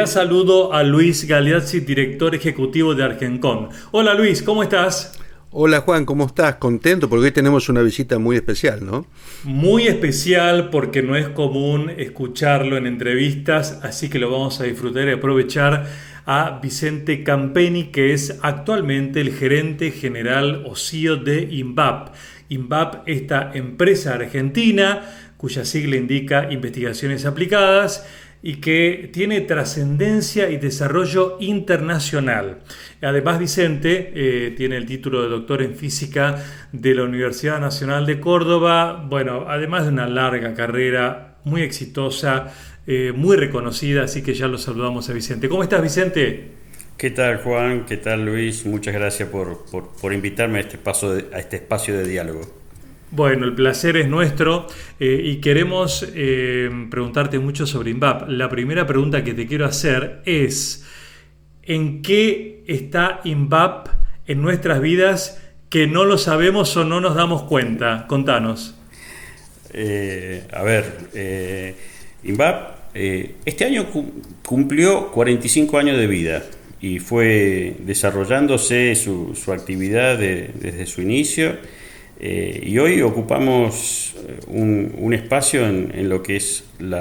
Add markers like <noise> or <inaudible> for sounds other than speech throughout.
Ya saludo a Luis Galeazzi, director ejecutivo de Argencon. Hola Luis, ¿cómo estás? Hola Juan, ¿cómo estás? Contento porque hoy tenemos una visita muy especial, ¿no? Muy especial porque no es común escucharlo en entrevistas, así que lo vamos a disfrutar y aprovechar a Vicente Campeni, que es actualmente el gerente general o CEO de INVAP. INVAP, esta empresa argentina cuya sigla indica Investigaciones Aplicadas y que tiene trascendencia y desarrollo internacional. Además, Vicente eh, tiene el título de doctor en física de la Universidad Nacional de Córdoba, bueno, además de una larga carrera muy exitosa, eh, muy reconocida, así que ya lo saludamos a Vicente. ¿Cómo estás, Vicente? ¿Qué tal, Juan? ¿Qué tal, Luis? Muchas gracias por, invitarme a este, paso a este espacio de diálogo. Bueno, el placer es nuestro eh, y queremos eh, preguntarte mucho sobre INVAP. La primera pregunta que te quiero hacer es, ¿en qué está INVAP en nuestras vidas que no lo sabemos o no nos damos cuenta? Contanos. Eh, a ver, INVAP este año cumplió 45 años de vida y fue desarrollándose su, actividad desde su inicio eh, y hoy ocupamos eh, un, espacio en, lo que es el eh,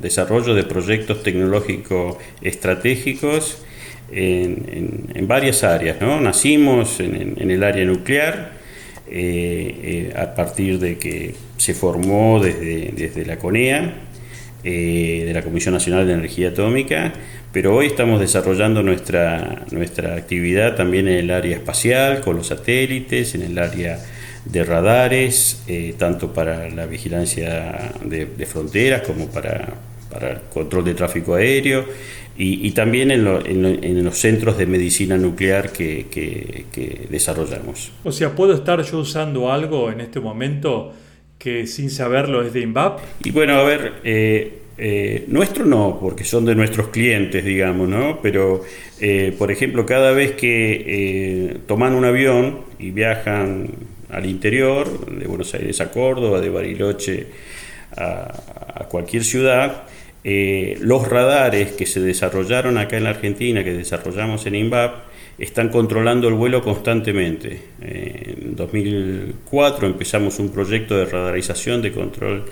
desarrollo de proyectos tecnológicos estratégicos en, varias áreas. ¿no? Nacimos en, el área nuclear a partir de que se formó desde, desde la CONEA, de la Comisión Nacional de Energía Atómica, pero hoy estamos desarrollando nuestra, nuestra actividad también en el área espacial, con los satélites, en el área de radares, eh, tanto para la vigilancia de, fronteras como para, para, el control de tráfico aéreo y, también en, en, los centros de medicina nuclear que, que, desarrollamos. O sea, ¿puedo estar yo usando algo en este momento que sin saberlo es de INVAP? Y bueno, a ver, eh, eh, nuestro no, porque son de nuestros clientes, digamos, ¿no? Pero, por ejemplo, cada vez que toman un avión y viajan al interior, de Buenos Aires a Córdoba, de Bariloche a, cualquier ciudad, eh, los radares que se desarrollaron acá en la Argentina, que desarrollamos en INVAP, están controlando el vuelo constantemente. En 2004 empezamos un proyecto de radarización de control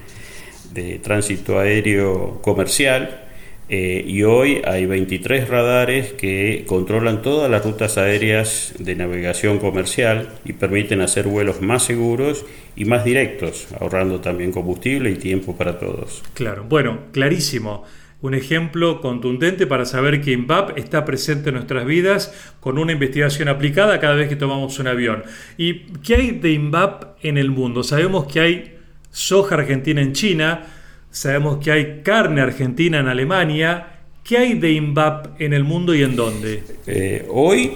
de tránsito aéreo comercial eh, y hoy hay 23 radares que controlan todas las rutas aéreas de navegación comercial y permiten hacer vuelos más seguros y más directos, ahorrando también combustible y tiempo para todos. Claro, bueno, clarísimo. Un ejemplo contundente para saber que INVAP está presente en nuestras vidas con una investigación aplicada cada vez que tomamos un avión. ¿Y qué hay de INVAP en el mundo? Sabemos que hay soja argentina en China, Sabemos que hay carne argentina en Alemania. ¿Qué hay de INVAP en el mundo y en dónde? Eh, hoy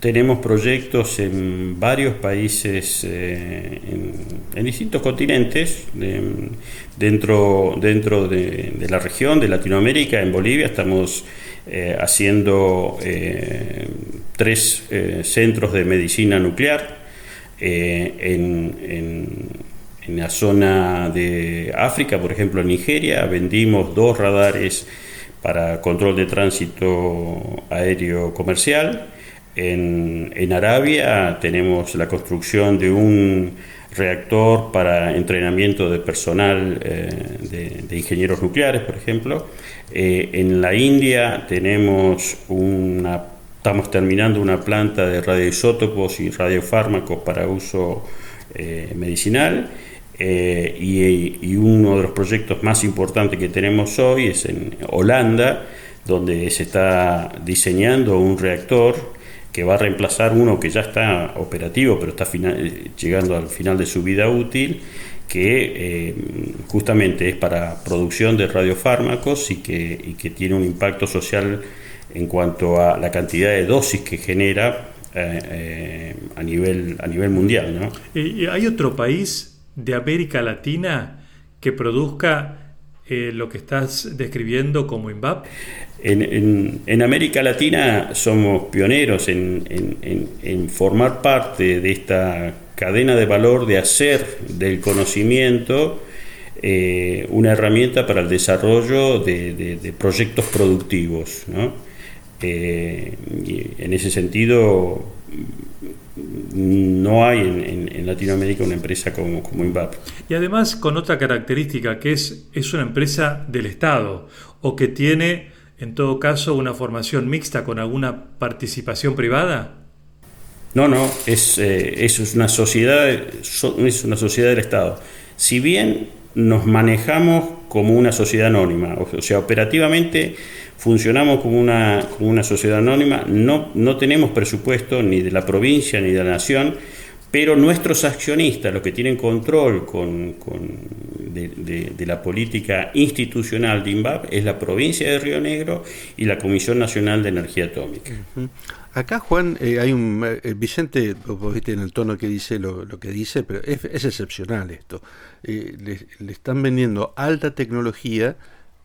tenemos proyectos en varios países, eh, en, distintos continentes, dentro, dentro de, la región de Latinoamérica, en Bolivia estamos eh, haciendo tres centros de medicina nuclear. en la zona de África, por ejemplo, en Nigeria, vendimos dos radares para control de tránsito aéreo comercial. En, Arabia tenemos la construcción de un reactor para entrenamiento de personal eh, de, ingenieros nucleares, por ejemplo. Eh, en la India tenemos una, estamos terminando una planta de radioisótopos y radiofármacos para uso eh, medicinal. Eh, y, uno de los proyectos más importantes que tenemos hoy es en Holanda, donde se está diseñando un reactor que va a reemplazar uno que ya está operativo, pero está llegando al final de su vida útil, que eh, justamente es para producción de radiofármacos y que, y que, tiene un impacto social en cuanto a la cantidad de dosis que genera eh, a, nivel, a nivel mundial. ¿no? ¿Y ¿Hay otro país de América Latina que produzca eh, lo que estás describiendo como INVAP? En, América Latina somos pioneros en, formar parte de esta cadena de valor de hacer del conocimiento eh, una herramienta para el desarrollo de, proyectos productivos. Eh, y en ese sentido, no hay en, Latinoamérica una empresa como, como INVAP. Y además con otra característica, que es, es una empresa del Estado o que tiene, en todo caso, una formación mixta con alguna participación privada. No, no, es, eh, es, una sociedad, es una sociedad del Estado. Si bien nos manejamos como una sociedad anónima, o sea, operativamente funcionamos como una, sociedad anónima, no, no tenemos presupuesto ni de la provincia ni de la nación, pero nuestros accionistas, los que tienen control con, de, la política institucional de INVAP, es la provincia de Río Negro y la Comisión Nacional de Energía Atómica. Acá, Juan, eh, hay un. Eh, Vicente, vos viste en el tono que dice lo, que dice, pero es, excepcional esto. Eh, le, están vendiendo alta tecnología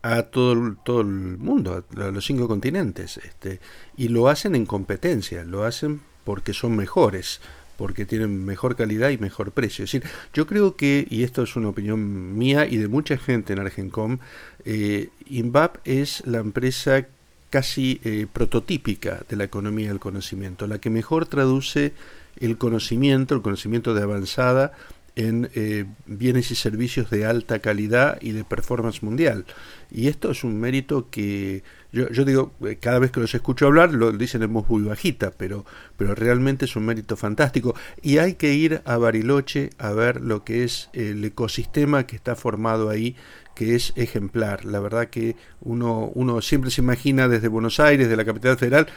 a todo, todo el mundo, a, los cinco continentes, este, y lo hacen en competencia, lo hacen porque son mejores porque tienen mejor calidad y mejor precio. Es decir, yo creo que, y esto es una opinión mía y de mucha gente en Argencom, eh, INVAP es la empresa casi eh, prototípica de la economía del conocimiento, la que mejor traduce el conocimiento, el conocimiento de avanzada, en eh, bienes y servicios de alta calidad y de performance mundial. Y esto es un mérito que yo, yo digo, eh, cada vez que los escucho hablar, lo dicen en voz muy bajita, pero, pero realmente es un mérito fantástico. Y hay que ir a Bariloche a ver lo que es el ecosistema que está formado ahí, que es ejemplar. La verdad que uno, uno siempre se imagina desde Buenos Aires, de la capital federal,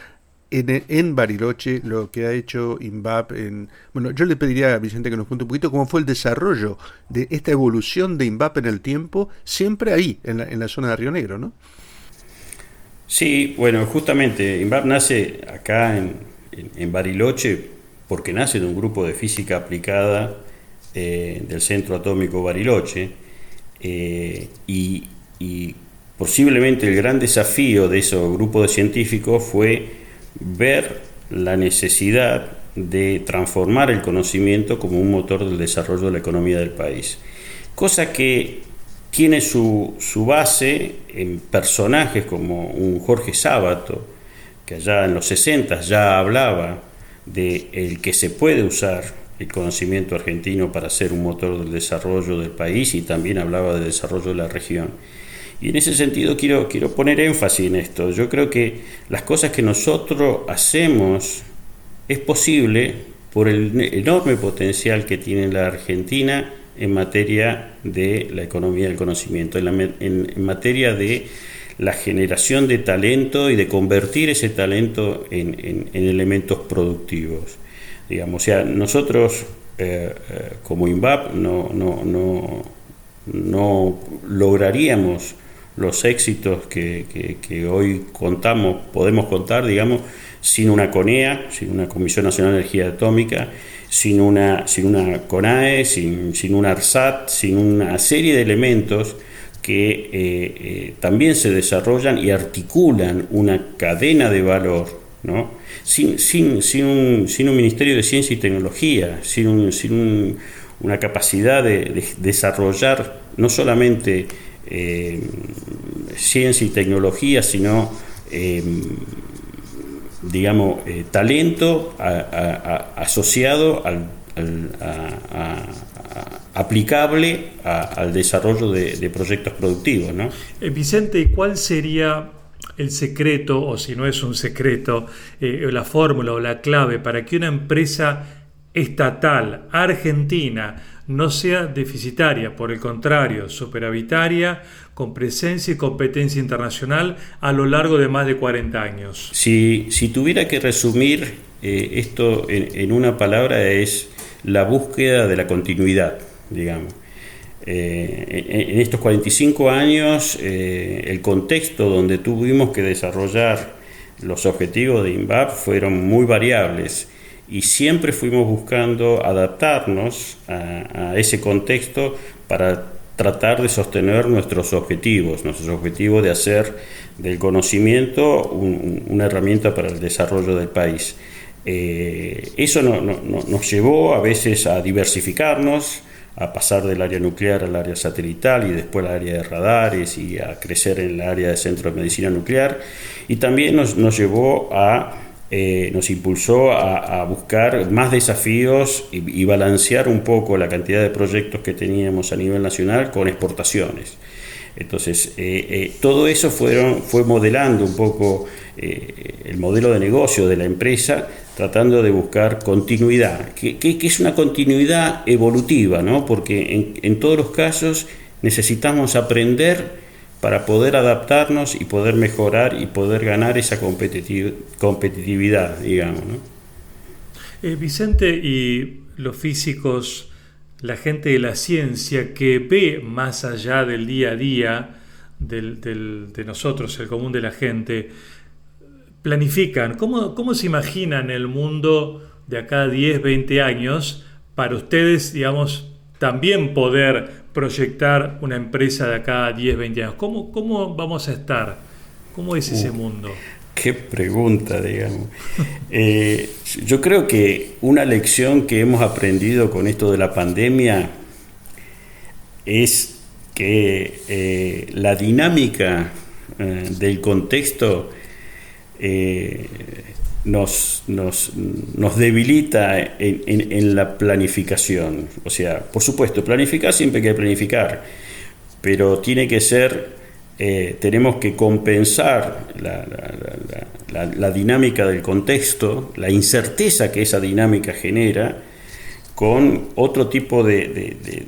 en, en, Bariloche lo que ha hecho INVAP en... Bueno, yo le pediría a Vicente que nos cuente un poquito cómo fue el desarrollo de esta evolución de INVAP en el tiempo, siempre ahí, en la, en la zona de Río Negro, ¿no? Sí, bueno, justamente INVAP nace acá en, en, Bariloche porque nace de un grupo de física aplicada eh, del Centro Atómico Bariloche eh, y, posiblemente el gran desafío de ese grupo de científicos fue ver la necesidad de transformar el conocimiento como un motor del desarrollo de la economía del país. Cosa que tiene su, base en personajes como un Jorge Sábato, que allá en los 60 ya hablaba de el que se puede usar el conocimiento argentino para ser un motor del desarrollo del país y también hablaba del desarrollo de la región. Y en ese sentido quiero, quiero poner énfasis en esto. Yo creo que las cosas que nosotros hacemos es posible por el enorme potencial que tiene la Argentina en materia de la economía del conocimiento, en, materia de la generación de talento y de convertir ese talento en, elementos productivos. Digamos, o sea, nosotros eh, eh, como INVAP no, no, no, no lograríamos los éxitos que, que, hoy contamos, podemos contar, digamos, sin una CONEA, sin una Comisión Nacional de Energía Atómica, sin una, sin una CONAE, sin, sin una ARSAT, sin una serie de elementos que eh, también se desarrollan y articulan una cadena de valor, ¿no? sin, sin, sin, un, sin un Ministerio de Ciencia y Tecnología, sin, un, una capacidad de, desarrollar no solamente eh, ciencia y tecnología, sino digamos, eh, talento asociado al, aplicable al desarrollo de, proyectos productivos. ¿no? Eh, Vicente, ¿cuál sería el secreto, o si no es un secreto, eh, la fórmula o la clave para que una empresa estatal argentina no sea deficitaria, por el contrario, superavitaria, con presencia y competencia internacional a lo largo de más de 40 años. Si, si tuviera que resumir eh, esto en, una palabra es la búsqueda de la continuidad, digamos. Eh, en, estos 45 años, eh, el contexto donde tuvimos que desarrollar los objetivos de INVAP fueron muy variables y siempre fuimos buscando adaptarnos a, ese contexto para tratar de sostener nuestros objetivos, nuestros objetivos de hacer del conocimiento una herramienta para el desarrollo del país. Eh, eso nos llevó a veces a diversificarnos, a pasar del área nuclear al área satelital y después al área de radares y a crecer en el área de centro de medicina nuclear. Y también nos, nos llevó a, eh, nos impulsó a, buscar más desafíos y, balancear un poco la cantidad de proyectos que teníamos a nivel nacional con exportaciones. Entonces, eh, eh, todo eso fueron, fue modelando un poco el modelo de negocio de la empresa tratando de buscar continuidad, que, es una continuidad evolutiva, ¿no? porque en, todos los casos necesitamos aprender para poder adaptarnos y poder mejorar y poder ganar esa competitividad, digamos. ¿no? Eh, Vicente, y los físicos, la gente de la ciencia que ve más allá del día a día de nosotros, el común de la gente, planifican? ¿Cómo, ¿Cómo se imaginan el mundo de acá 10, 20 años para ustedes, digamos, también poder proyectar una empresa de acá 10, 20 años? ¿Cómo, cómo vamos a estar? ¿Cómo es ese uh, mundo? Qué pregunta, digamos. Eh, yo creo que una lección que hemos aprendido con esto de la pandemia es que eh, la dinámica eh, del contexto eh, nos, nos, nos, debilita en, en, la planificación. O sea, por supuesto, planificar siempre hay que planificar, pero tiene que ser, eh, tenemos que compensar la, la, la, dinámica del contexto, la incerteza que esa dinámica genera, con otro tipo de, de,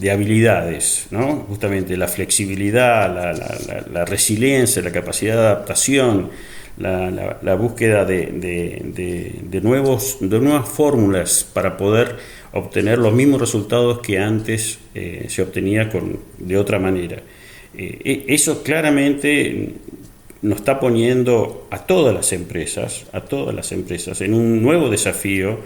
de habilidades, ¿no? justamente la flexibilidad, la, resiliencia, la capacidad de adaptación, la, búsqueda de, nuevos, de nuevas fórmulas para poder obtener los mismos resultados que antes eh, se obtenía con, de otra manera. Eh, e, eso claramente nos está poniendo a todas las empresas, a todas las empresas, en un nuevo desafío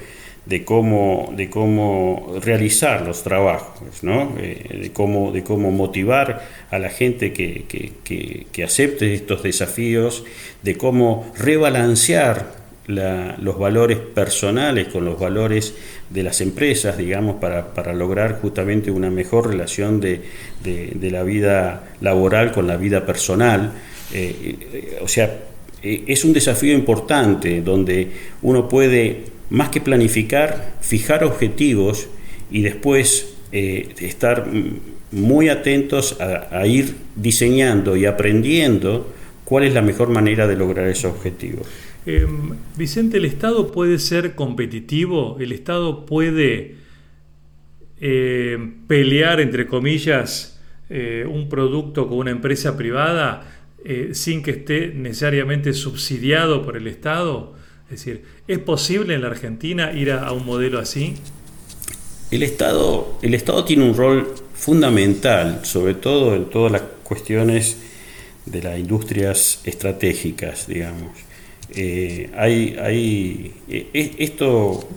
de cómo, de cómo realizar los trabajos, ¿no? Eh, de, cómo, de cómo motivar a la gente que, que, que, acepte estos desafíos, de cómo rebalancear los valores personales con los valores de las empresas, digamos, para, para lograr justamente una mejor relación de, de, la vida laboral con la vida personal. Eh, eh, o sea, es un desafío importante donde uno puede más que planificar, fijar objetivos y después eh, estar muy atentos a, ir diseñando y aprendiendo cuál es la mejor manera de lograr esos objetivos. Em, Vicente, ¿el Estado puede ser competitivo? ¿El Estado puede eh, pelear, entre comillas, eh, un producto con una empresa privada sin que esté necesariamente subsidiado por el Estado? Es decir, ¿es posible en la Argentina ir a, un modelo así? El Estado, el Estado tiene un rol fundamental, sobre todo en todas las cuestiones de las industrias estratégicas, digamos. Eh, hay, hay, eh, esto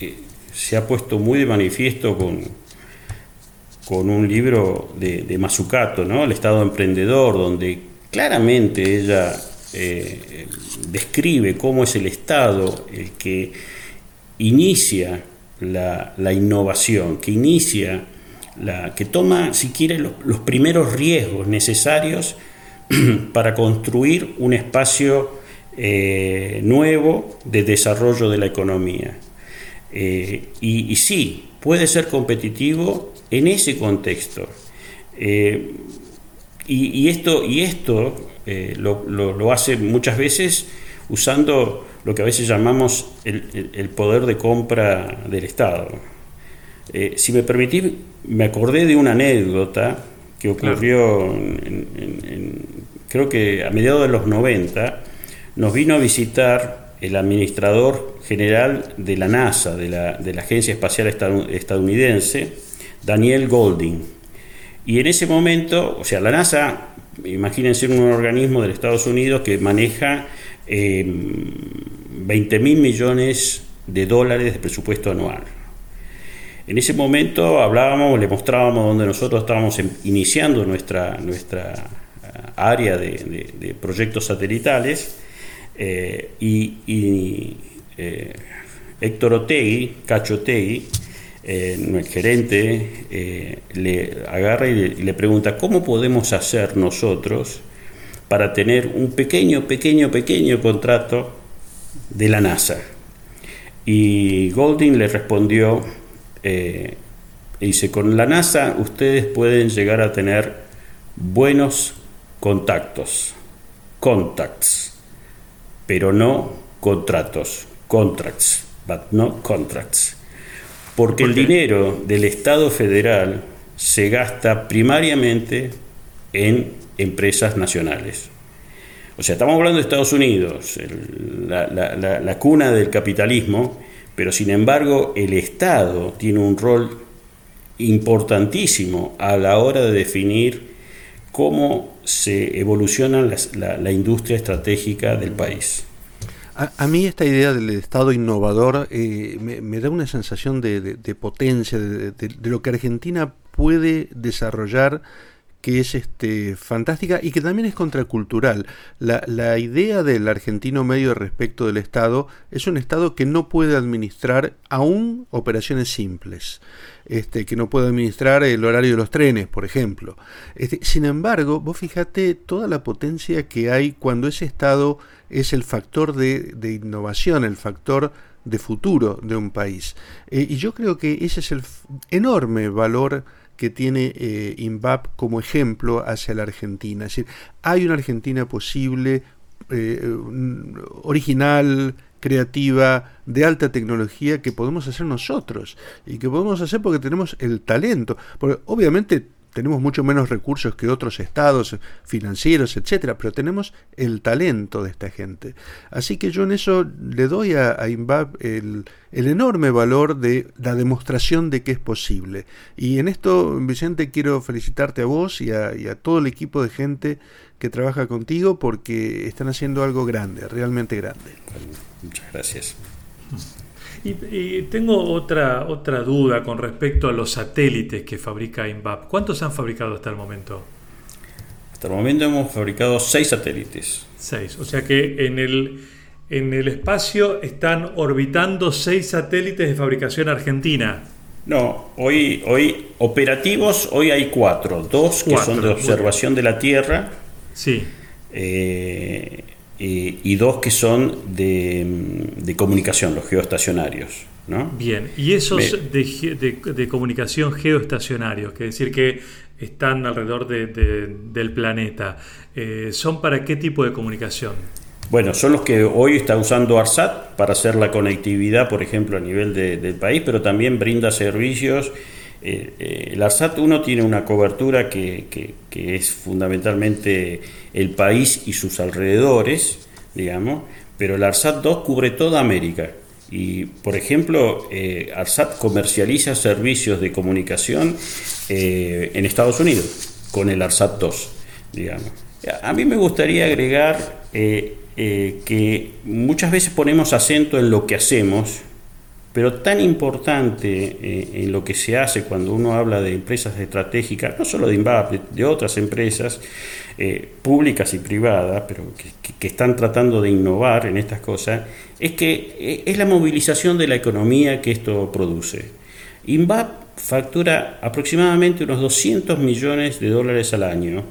eh, se ha puesto muy de manifiesto con, con un libro de, de Mazzucato, ¿no? El Estado Emprendedor, donde claramente ella eh, describe cómo es el Estado el que inicia la, innovación, que inicia, la, que toma, si quiere, los, primeros riesgos necesarios <clears throat> para construir un espacio eh, nuevo de desarrollo de la economía. Eh, y, sí, puede ser competitivo en ese contexto. y, esto, y esto eh, lo, hace muchas veces usando lo que a veces llamamos el, poder de compra del Estado. Eh, si me permitís, me acordé de una anécdota que ocurrió, creo que a mediados de los 90, nos vino a visitar el administrador general de la NASA, de la, de la Agencia Espacial Estadounidense, Daniel Golding. Y en ese momento, o sea, la NASA imagínense un organismo de Estados Unidos que maneja 20 eh, mil millones de dólares de presupuesto anual. En ese momento hablábamos, le mostrábamos donde nosotros estábamos iniciando nuestra, nuestra eh, área de, proyectos satelitales eh, y, Héctor Otegui, Cacho Otegui, el gerente le agarra y le pregunta, ¿cómo podemos hacer nosotros para tener un pequeño, pequeño, pequeño contrato de la NASA? Y Golding le respondió, eh, dice, con la NASA ustedes pueden llegar a tener buenos contactos, contacts, pero no contratos, contracts, but no contracts. Porque el dinero del Estado federal se gasta primariamente en empresas nacionales. O sea, estamos hablando de Estados Unidos, la, cuna del capitalismo, pero sin embargo el Estado tiene un rol importantísimo a la hora de definir cómo se evoluciona la, industria estratégica del país. A, mí esta idea del Estado innovador eh, me, da una sensación de, potencia, de, lo que Argentina puede desarrollar que es este, fantástica y que también es contracultural. La, la, idea del argentino medio respecto del Estado es un Estado que no puede administrar aún operaciones simples, este, que no puede administrar el horario de los trenes, por ejemplo. Este, sin embargo, vos fíjate toda la potencia que hay cuando ese Estado es el factor de, de innovación, el factor de futuro de un país. Eh, y yo creo que ese es el enorme valor que tiene eh, como ejemplo hacia la Argentina. Es decir, hay una Argentina posible, eh, original, creativa, de alta tecnología que podemos hacer nosotros y que podemos hacer porque tenemos el talento. Porque obviamente tenemos mucho menos recursos que otros estados financieros, etcétera, pero tenemos el talento de esta gente. Así que yo en eso le doy a, a el, enorme valor de la demostración de que es posible. Y en esto, Vicente, quiero felicitarte a vos y a, y a todo el equipo de gente que trabaja contigo porque están haciendo algo grande, realmente grande. Muchas gracias. Y, tengo otra, otra duda con respecto a los satélites que fabrica INVAP. ¿Cuántos han fabricado hasta el momento? Hasta el momento hemos fabricado seis satélites. Seis. O sea que en el, en el espacio están orbitando seis satélites de fabricación argentina. No, hoy, hoy operativos, hoy hay cuatro. Dos que son de observación de la Tierra. Sí. Eh, eh, y dos que son de, comunicación, los geoestacionarios. ¿no? Bien, y esos de, comunicación geoestacionarios, que decir que están alrededor del planeta, eh, ¿son para qué tipo de comunicación? Bueno, son los que hoy está usando ARSAT para hacer la conectividad, por ejemplo, a nivel del país, pero también brinda servicios. Eh, el ARSAT 1 tiene una cobertura que, es fundamentalmente el país y sus alrededores, digamos, pero el ARSAT 2 cubre toda América. Y, por ejemplo, eh, ARSAT comercializa servicios de comunicación eh, en Estados Unidos con el ARSAT 2, digamos. A mí me gustaría agregar eh, que muchas veces ponemos acento en lo que hacemos, pero tan importante en lo que se hace cuando uno habla de empresas estratégicas, no solo de INVAP, de otras empresas, eh, públicas y privadas, pero que, están tratando de innovar en estas cosas, es que eh, es la movilización de la economía que esto produce. INVAP factura aproximadamente unos 200 millones de dólares al año.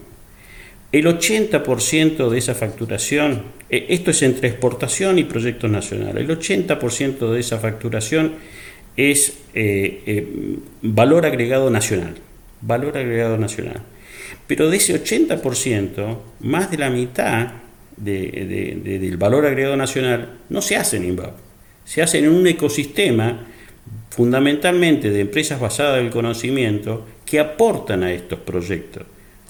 El 80% de esa facturación, eh, esto es entre exportación y proyectos nacionales, el 80% de esa facturación es valor agregado nacional. Valor agregado nacional. Pero de ese 80%, más de la mitad del valor agregado nacional no se hace en INVAP. Se hace en un ecosistema fundamentalmente de empresas basadas en el conocimiento que aportan a estos proyectos.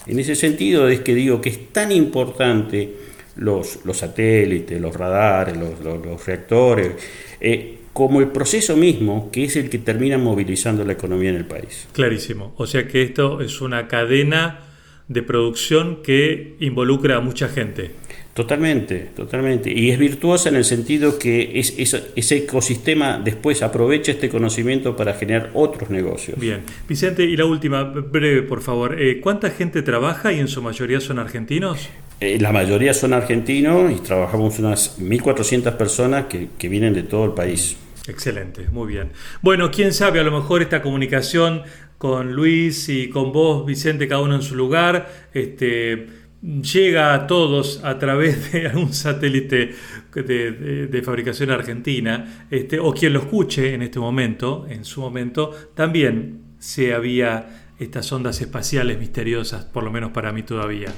En ese sentido es que digo que es tan importante los, los satélites, los radares, los, reactores, eh, como el proceso mismo, que es el que termina movilizando la economía en el país. Clarísimo. O sea que esto es una cadena de producción que involucra a mucha gente. Totalmente, totalmente. Y es virtuosa en el sentido que es, ese ecosistema después aprovecha este conocimiento para generar otros negocios. Bien. Vicente, y la última, breve, por favor. Eh, ¿Cuánta gente trabaja y en su mayoría son argentinos? Eh, la mayoría son argentinos y trabajamos unas 1.400 personas que, vienen de todo el país. Excelente, muy bien. Bueno, quién sabe, a lo mejor esta comunicación con Luis y con vos, Vicente, cada uno en su lugar, este, llega a todos a través de <laughs> algún satélite de, fabricación argentina, este, o quien lo escuche en este momento, en su momento, también se había estas ondas espaciales misteriosas, por lo menos para mí todavía.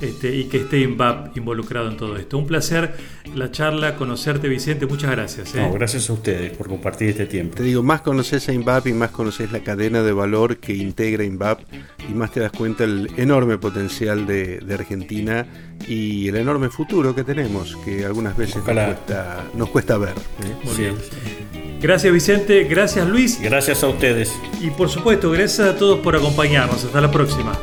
Este, y que esté INVAP involucrado en todo esto. Un placer la charla, conocerte Vicente, muchas gracias. ¿eh? gracias a ustedes por compartir este tiempo. Te digo, más conoces a INVAP y más conoces la cadena de valor que integra INVAP y más te das cuenta el enorme potencial de, Argentina y el enorme futuro que tenemos, que algunas veces nos cuesta, ver. ¿eh? Gracias Vicente, gracias Luis. Gracias a ustedes. Y por supuesto, gracias a todos por acompañarnos. Hasta la próxima.